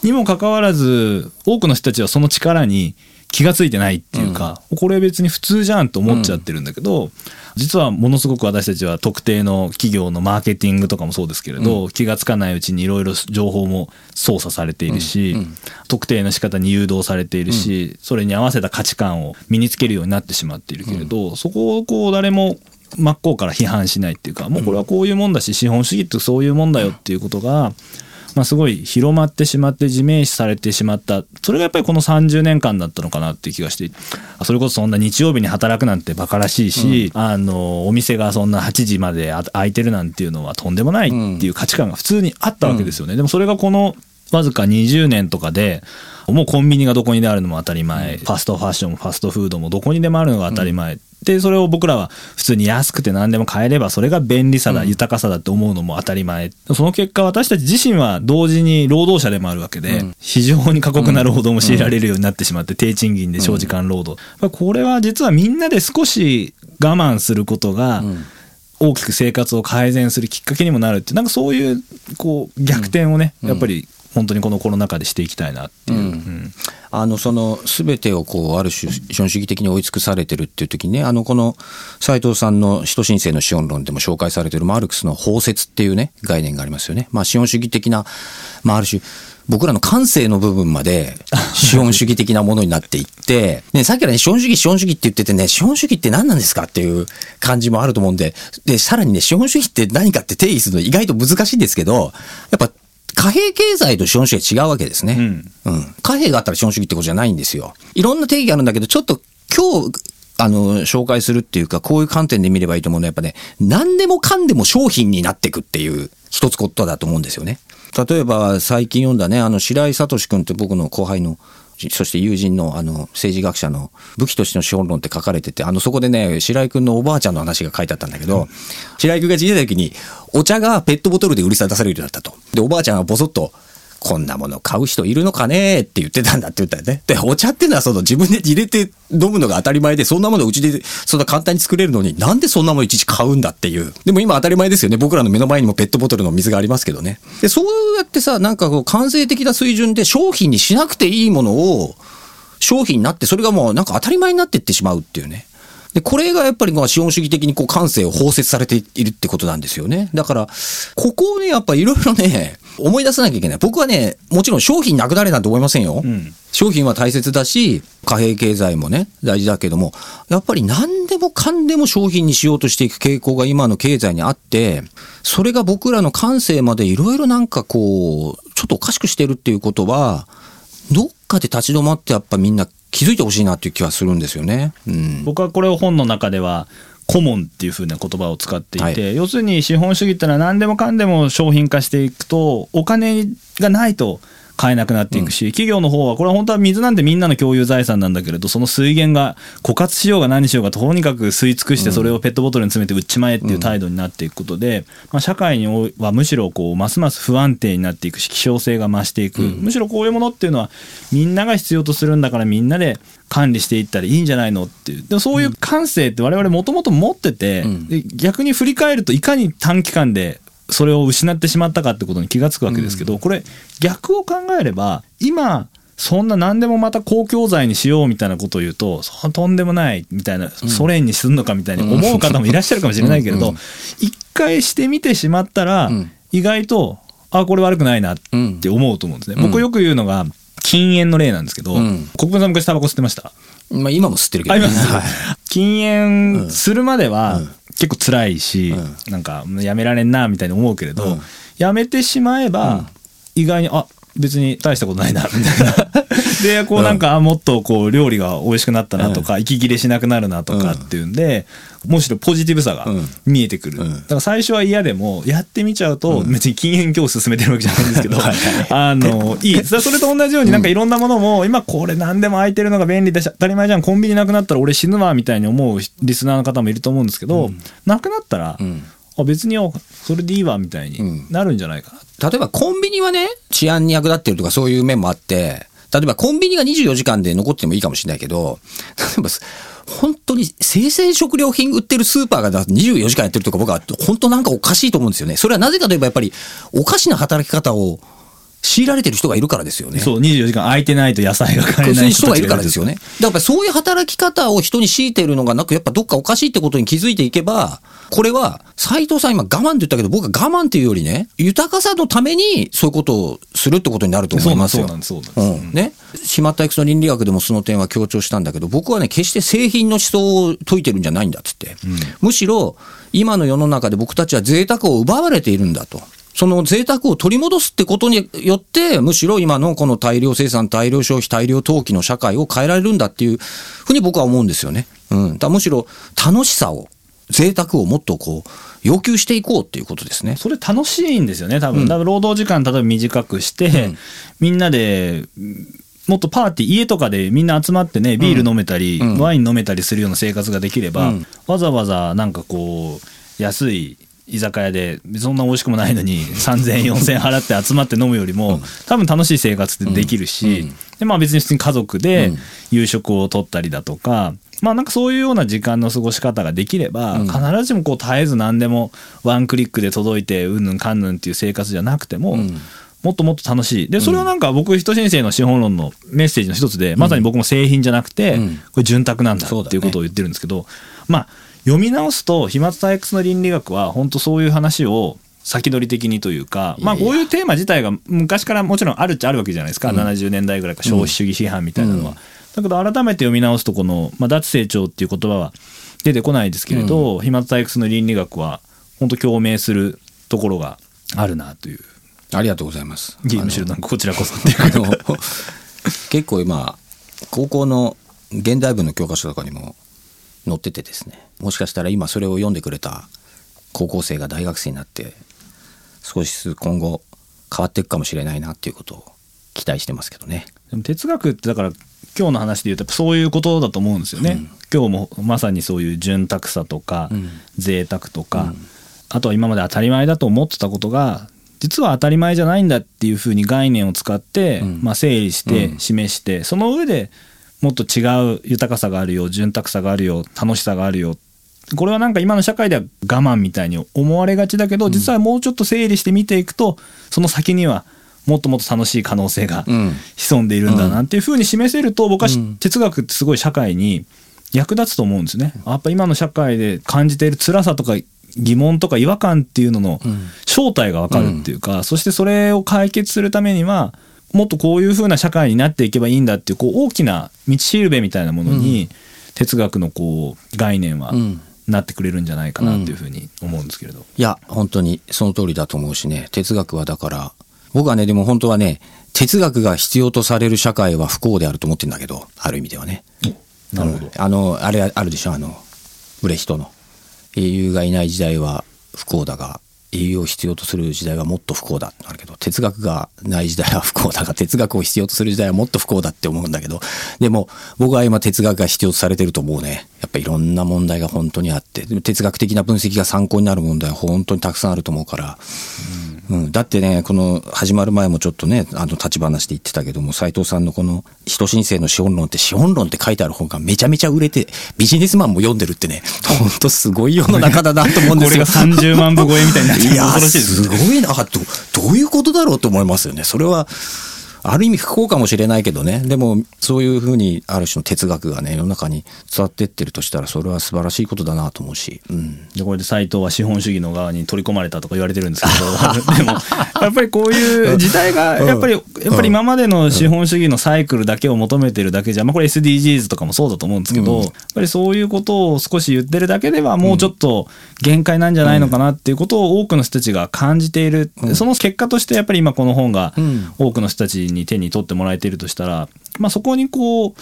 にもかかわらず多くの人たちはその力に気がついてないっていうか、これ別に普通じゃんと思っちゃってるんだけど、実はものすごく私たちは特定の企業のマーケティングとかもそうですけれど、気がつかないうちにいろいろ情報も操作されているし、特定の仕方に誘導されているし、それに合わせた価値観を身につけるようになってしまっているけれど、そこをこう誰も真っ向から批判しないっていうかもうこれはこういうもんだし資本主義ってそういうもんだよっていうことが、まあ、すごい広まってしまって自明視されてしまった。それがやっぱりこの30年間だったのかなっていう気がして。あそれこそそんな日曜日に働くなんてバカらしいし、あのお店がそんな8時まであ開いてるなんていうのはとんでもないっていう価値観が普通にあったわけですよね。でもそれがこのわずか20年とかでもうコンビニがどこにであるのも当たり前、ファストファッションもファストフードもどこにでもあるのが当たり前、でそれを僕らは普通に安くて何でも買えればそれが便利さだ、豊かさだって思うのも当たり前。その結果私たち自身は同時に労働者でもあるわけで、非常に過酷な労働も強いられるようになってしまって低賃金で長時間労働、これは実はみんなで少し我慢することが、大きく生活を改善するきっかけにもなるってなんかそういうこう逆転をね、やっぱり本当にこのコロナ禍でしていきたいなっていう。うんあのその全てをこうある種資本主義的に追い尽くされてるっていう時にねあのこの斉藤さんの人申請の資本論でも紹介されてるマルクスの包摂っていうね概念がありますよね。まあ資本主義的な、まあ、ある種僕らの感性の部分まで 資本主義的なものになっていって、ね、さっきからね、資本主義、資本主義って言っててね、資本主義って何なんですかっていう感じもあると思うんで、で、さらにね、資本主義って何かって定義するの意外と難しいんですけど、やっぱ貨幣経済と資本主義は違うわけですね。うん。貨幣があったら資本主義ってことじゃないんですよ。いろんな定義があるんだけど、ちょっと今日、あの、紹介するっていうか、こういう観点で見ればいいと思うのは、やっぱね、何でもかんでも商品になっていくっていう、一つことだと思うんですよね。例えば、最近読んだね、あの、白井聡君って僕の後輩の、そして友人のあの政治学者の武器としての資本論って書かれてて、あのそこでね、白井君のおばあちゃんの話が書いてあったんだけど、白井君が小さい時にお茶がペットボトルで売りさ出されるようになったと。で、おばあちゃんがぼそっと、こんなもの買う人いるのかねって言ってたんだって言ったよね。で、お茶っていうのはその自分で入れて飲むのが当たり前で、そんなものうちでそんな簡単に作れるのに、なんでそんなものいちいち買うんだっていう。でも今当たり前ですよね。僕らの目の前にもペットボトルの水がありますけどね。で、そうやってさ、なんかこう、感性的な水準で商品にしなくていいものを、商品になって、それがもうなんか当たり前になっていってしまうっていうね。で、これがやっぱりまあ資本主義的にこう感性を包摂されているってことなんですよね。だから、ここをね、やっぱいろいろね、思い出さなきゃいけない。僕はね、もちろん商品なくなれなんて思いませんよ。ん商品は大切だし、貨幣経済もね、大事だけども、やっぱり何でもかんでも商品にしようとしていく傾向が今の経済にあって、それが僕らの感性までいろいろなんかこう、ちょっとおかしくしてるっていうことは、どっかで立ち止まってやっぱみんな気づいてほしいなっていう気はするんですよね。うん。僕はこれを本の中ではコモンっていう風な言葉を使っていて、はい要するに資本主義ってのは何でもかんでも商品化していくとお金がないと買えなくなっていくし、企業の方はこれは本当は水なんてみんなの共有財産なんだけれどその水源が枯渇しようが何しようがとにかく吸い尽くしてそれをペットボトルに詰めて売っちまえっていう態度になっていくことで、まあ、社会にはむしろこうますます不安定になっていくし希少性が増していく、むしろこういうものっていうのはみんなが必要とするんだからみんなで管理していったらいいんじゃないのっていう。でもそういう感性って我々もともと持ってて、逆に振り返るといかに短期間でそれを失ってしまったかってことに気がつくわけですけど、これ逆を考えれば今そんな何でもまた公共財にしようみたいなことを言うとそとんでもないみたいなソ連にすんのかみたいに思う方もいらっしゃるかもしれないけれど一回してみてしまったらん。意外とあこれ悪くないなって思うと思うんですね。僕よく言うのが禁煙の例なんですけど、ん。国分さん昔タバコ吸ってました？まあ今も吸ってるけど。ね。禁煙するまでは結構辛いし、なんかやめられんなみたいに思うけれど、うん。やめてしまえば意外にあ別に大したことないなみたいな。でこうなんか、あもっとこう料理が美味しくなったなとか、息切れしなくなるなとかっていうんで、むしろポジティブさがうん。見えてくる、うん。だから最初は嫌でもやってみちゃうと、別に禁煙今日進めてるわけじゃないんですけど あのいい。それと同じようになんかいろんなものも、今これ何でも空いてるのが便利だし当たり前じゃんコンビニなくなったら俺死ぬわみたいに思うリスナーの方もいると思うんですけど、なくなったら、んあ別にあそれでいいわみたいになるんじゃないかな、例えばコンビニはね、治安に役立ってるとかそういう面もあって、例えばコンビニが24時間で残ってもいいかもしれないけど、例えば、本当に生鮮食料品売ってるスーパーがだ24時間やってるとか僕は本当なんかおかしいと思うんですよね。それはなぜかといえばやっぱりおかしな働き方を強いられてる人がいるからですよね。そう24時間空いてないと野菜が買えないいう人がいるからですよね。だからそういう働き方を人に強いてるのがなく、やっぱどっかおかしいってことに気づいていけば、これは、斎藤さん今我慢って言ったけど、僕は我慢っていうよりね、豊かさのためにそういうことをするってことになると思いますよ。そうなんですそうなんですそうなん。ね。しまったエクスの倫理学でもその点は強調したんだけど、僕はね、決して製品の思想を説いてるんじゃないんだっつって。むしろ、今の世の中で僕たちは贅沢を奪われているんだと。その贅沢を取り戻すってことによって、むしろ今のこの大量生産、大量消費、大量投機の社会を変えられるんだっていうふうに僕は思うんですよね。うん。だむしろ楽しさを、贅沢をもっとこう、要求していこうっていうことですね。それ楽しいんですよね多分、だから労働時間例えば短くして、みんなでうんもっとパーティー家とかでみんな集まってねビール飲めたり、うんワイン飲めたりするような生活ができれば、うんわざわざなんかこう安い居酒屋でそんな美味しくもないのに3,000円4,000円払って集まって飲むよりも、多分楽しい生活ってできるし、うん。でまあ別に普通に家族でうん。夕食をとったりだとか。まあなんかそういうような時間の過ごし方ができれば、うん。必ずしもこう絶えず何でもワンクリックで届いてうんぬんかんぬんっていう生活じゃなくても、うん。もっともっと楽しい。で、それはなんか僕、人申請の資本論のメッセージの一つで、まさに僕も製品じゃなくて、うん。これ潤沢なんだっていうことを言ってるんですけど、まあ、読み直すと、飛沫退屈の倫理学は、本当そういう話を、先取り的にというか、まあこういうテーマ自体が昔からもちろんあるっちゃあるわけじゃないですか、70年代ぐらいから消費主義批判みたいなのは。うんだけど改めて読み直すとこの、まあ、脱成長っていう言葉は出てこないですけれど、飛沫退屈の倫理学は本当共鳴するところがあるなという。ありがとうございます。むしろなんかこちらこそっていう 結構今高校の現代文の教科書とかにも載っててですねもしかしたら今それを読んでくれた高校生が大学生になって少しずつ今後変わっていくかもしれないなっていうことを期待してますけどね。でも哲学ってだから今日の話で言うとそういうことだと思うんですよね。今日もまさにそういう潤沢さとか、うん。贅沢とか、あとは今まで当たり前だと思ってたことが実は当たり前じゃないんだっていうふうに概念を使って、うん。まあ、整理してうん。示して、その上でもっと違う豊かさがあるよ潤沢さがあるよ楽しさがあるよ。これはなんか今の社会では我慢みたいに思われがちだけど、実はもうちょっと整理して見ていくとその先にはもっともっと楽しい可能性がうん。潜んでいるんだなっていうふうに示せると僕は哲学ってすごい社会に役立つと思うんですね。やっぱ今の社会で感じている辛さとか疑問とか違和感っていうののうん。正体がわかるっていうか、そしてそれを解決するためにはもっとこういうふうな社会になっていけばいいんだっていうこう大きな道しるべみたいなものに哲学のこう概念はうん。なってくれるんじゃないかなっていうふうに思うんですけれど。いや本当にその通りだと思うしね。哲学はだから僕はねでも本当はね哲学が必要とされる社会は不幸であると思ってるんだけどある意味ではね。なるほど。うん。あのあれあるでしょあのブレヒトの。英雄がいない時代は不幸だが栄養を必要とする時代はもっと不幸だってなるけど哲学がない時代は不幸だが哲学を必要とする時代はもっと不幸だって思うんだけどでも僕は今哲学が必要とされてると思うね。やっぱいろんな問題が本当にあって哲学的な分析が参考になる問題は本当にたくさんあると思うから、うん、だってねこの始まる前もちょっとねあの立ち話で言ってたけども斉藤さんのこの「人申請の資本論」って資本論って書いてある本がめちゃめちゃ売れてビジネスマンも読んでるってね本当すごい世の中だなと思うんですよ。これが30万部超えみたいになっていや恐ろしいですすごいな。どどういうことだろうと思いますよね。それはある意味不幸かもしれないけどね。でもそういうふうにある種の哲学がね世の中に伝わってってるとしたらそれは素晴らしいことだなと思うし、うん、でこれで斎藤は資本主義の側に取り込まれたとか言われてるんですけど。でもやっぱりこういう時代がやっぱりやっぱり今までの資本主義のサイクルだけを求めてるだけじゃ、まあ、これ SDGs とかもそうだと思うんですけど、やっぱりそういうことを少し言ってるだけではもうちょっと限界なんじゃないのかなっていうことを多くの人たちが感じている、その結果としてやっぱり今この本がうん。多くの人たちにに手に取ってもらえているとしたら、まあ、そこにこう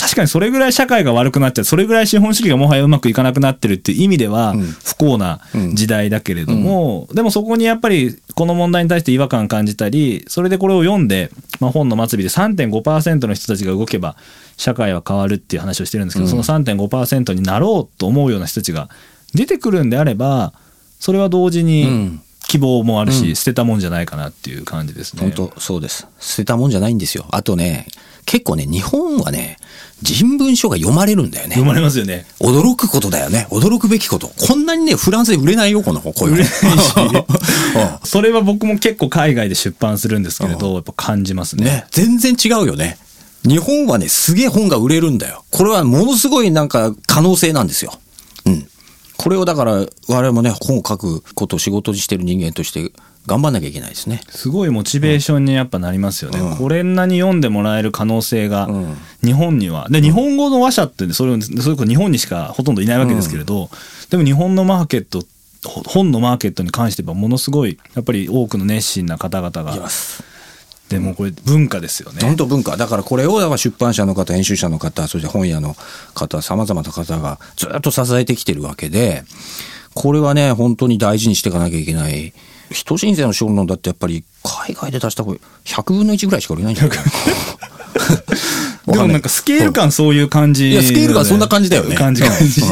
確かにそれぐらい社会が悪くなっちゃうそれぐらい資本主義がもはやうまくいかなくなってるっていう意味では不幸な時代だけれども、でもそこにやっぱりこの問題に対して違和感感じたりそれでこれを読んで、まあ、本の末尾で3.5%の人たちが動けば社会は変わるっていう話をしてるんですけど、その3.5%になろうと思うような人たちが出てくるんであればそれは同時に希望もあるし、うん捨てたもんじゃないかなっていう感じですね。本当そうです捨てたもんじゃないんですよあとね結構ね日本はね人文書が読まれるんだよね読まれますよね。驚くことだよね驚くべきことこんなにねフランスで売れないよこの本こういうの売れないしうん それは僕も結構海外で出版するんですけれど、やっぱ感じますね。ね、全然違うよね。日本はね、すげえ本が売れるんだよ。これはものすごいなんか可能性なんですよ。うん。これをだから、我々もね、本を書くことを仕事にしてる人間として頑張んなきゃいけないですね。すごいモチベーションにやっぱなりますよね。うんこれんなに読んでもらえる可能性がうん日本には。で、日本語の話者ってねそれを、それこそ日本にしかほとんどいないわけですけれど、でも日本のマーケット、ほ本のマーケットに関してはものすごい、やっぱり多くの熱心な方々がま、す。でもこれ文化ですよね。本当文化。だからこれを出版社の方、編集者の方、そして本屋の方、様々な方がずっと支えてきてるわけで、これはね、本当に大事にしていかなきゃいけない。人申請の資本論だってやっぱり海外で出した声100分の1ぐらいしか売れないんじゃない？かな。でもなんかスケール感そういう感じ、いやスケール感そんな感じだよね感じ感じ。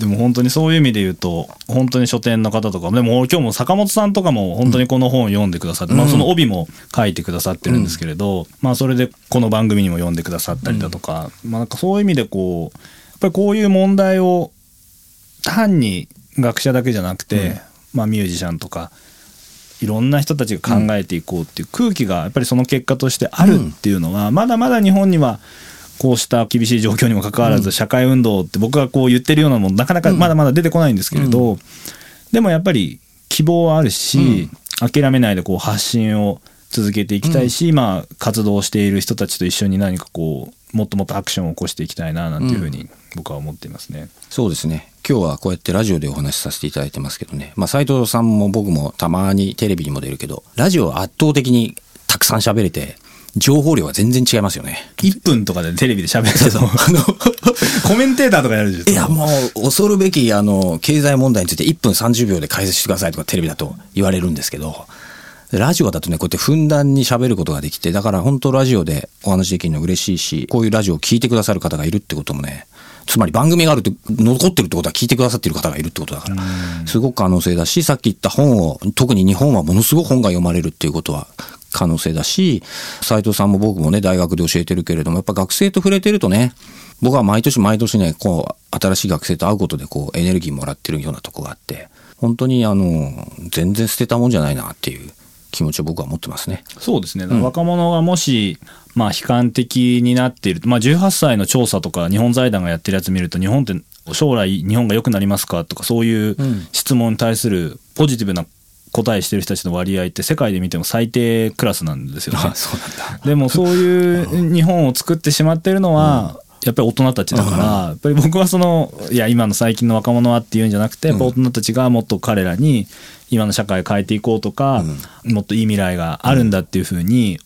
でも本当にそういう意味で言うと、本当に書店の方とか、でも今日も坂本さんとかも本当にこの本を読んでくださって、まあその帯も書いてくださってるんですけれど、まあそれでこの番組にも読んでくださったりだとか、まあなんかそういう意味でこう、やっぱりこういう問題を単に学者だけじゃなくて、まあミュージシャンとか、いろんな人たちが考えていこうっていう空気がやっぱりその結果としてあるっていうのは、まだまだ日本にはこうした厳しい状況にもかかわらず社会運動って僕がこう言ってるようなもんなかなかまだまだ出てこないんですけれど、でもやっぱり希望はあるし、諦めないでこう発信を続けていきたいし、まあ活動している人たちと一緒に何かこうもっともっとアクションを起こしていきたいななんていうふうに僕は思っていますね。そうですね。今日はこうやってラジオでお話しさせていただいてますけどね。まあ、斉藤さんも僕もたまにテレビにも出るけど、ラジオは圧倒的にたくさん喋れて、情報量が全然違いますよね。1分とかでテレビで喋ってたと あの、コメンテーターとかやるじゃん。いや、もう、恐るべき、あの、経済問題について1分30秒で解説してくださいとかテレビだと言われるんですけど、ラジオだとね、こうやってふんだんに喋ることができて、だから本当ラジオでお話できるの嬉しいし、こういうラジオを聞いてくださる方がいるってこともね、つまり番組があるって、残ってるってことは聞いてくださってる方がいるってことだから、すごく可能性だし、さっき言った本を、特に日本はものすごく本が読まれるっていうことは、可能性だし、斉藤さんも僕もね、大学で教えてるけれども、やっぱ学生と触れてるとね、僕は毎年毎年ね、こう、新しい学生と会うことで、こう、エネルギーもらってるようなとこがあって、本当にあの、全然捨てたもんじゃないなっていう気持ちを僕は持ってますね。そうですね、若者がもし、まあ、悲観的になっていると、まあ、18歳の調査とか日本財団がやってるやつ見ると日本って将来日本が良くなりますかとかそういう質問に対するポジティブな答えしてる人たちの割合って世界で見ても最低クラスなんですよね。そうなんだ。でもそういう日本を作ってしまってるのは、やっぱり大人たちだから、やっぱり僕はその、いや、今の最近の若者はっていうん。じゃなくて、やっぱ大人たちがもっと彼らに、今の社会を変えていこうとか、もっといい未来があるんだっていうふうに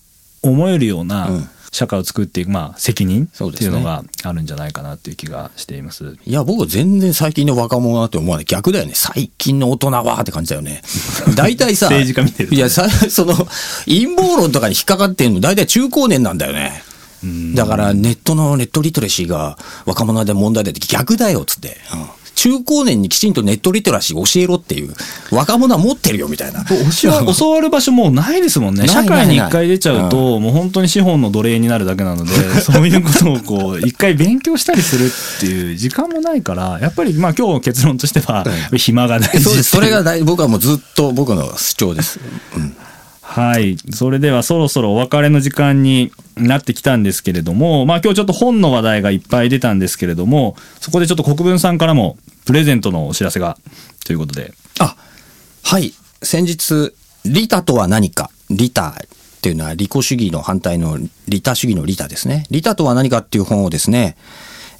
思えるようなうん社会を作っていく、まあ、責任っていうのがあるんじゃないかなっていう気がしています。いや、僕は全然最近の若者だって思わない。逆だよね。最近の大人はって感じだよね。大体さ、政治家見てるとねいや、さ、その、陰謀論とかに引っかかってんの、大体中高年なんだよね。だからネットのネットリテラシーが若者で問題だって逆だよっつって、うん中高年にきちんとネットリテラシー教えろっていう若者は持ってるよみたいな。教わる場所もうないですもんね。社会に一回出ちゃうと、もう本当に資本の奴隷になるだけなので、そういうことをこう、一回勉強したりするっていう時間もないから、やっぱりまあ今日結論としては、暇が大事そうです。それが大僕はもうずっと僕の主張です。うんはい。それではそろそろお別れの時間になってきたんですけれども、まあ今日ちょっと本の話題がいっぱい出たんですけれども、そこでちょっと国分さんからもプレゼントのお知らせがということで。あ、はい。先日、利他とは何か。利他っていうのは利己主義の反対の利他主義の利他ですね。利他とは何かっていう本をですね、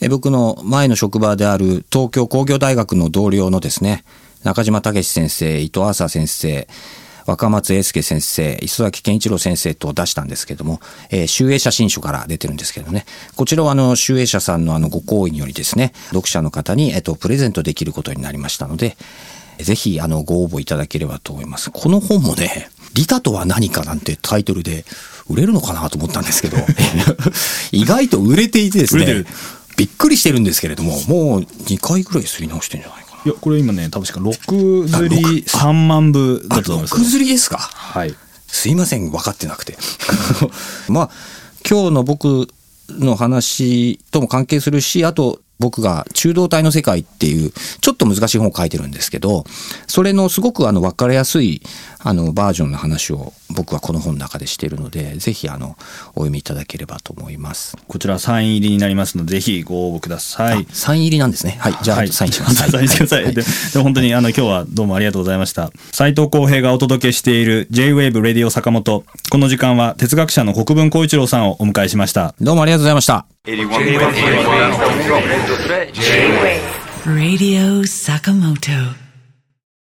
え僕の前の職場である東京工業大学の同僚のですね、中島武先生、伊藤麻先生、若松英介先生、磯崎健一郎先生と出したんですけども、えー、集英写真書から出てるんですけどね。こちらはあの、集英社さんのあの、ご好意によりですね、読者の方に、えっと、プレゼントできることになりましたので、ぜひ、あの、ご応募いただければと思います。この本もね、利他とは何かなんてタイトルで売れるのかなと思ったんですけど、意外と売れていてですねびっくりしてるんですけれども、もう2回ぐらい刷り直してんじゃない？いや、これ今ね、確か6釣り3万部だあ、と思いますよ6釣りですか？はい。すいません、分かってなくて。まあ、今日の僕の話とも関係するし、あと僕が中道体の世界っていう、ちょっと難しい本を書いてるんですけど、それのすごくあの分かりやすいあのバージョンの話を僕はこの本の中でしているので、ぜひあの、お読みいただければと思います。こちらサイン入りになりますので、ぜひご応募ください。サイン入りなんですね。はい。じゃあ、はい、サインします。サインしてください。はいで本当にあの今日はどうもありがとうございました。斉藤浩平がお届けしている J-Wave Radio 坂本。この時間は哲学者の国分光一郎さんをお迎えしました。どうもありがとうございました。Radio Sakamoto.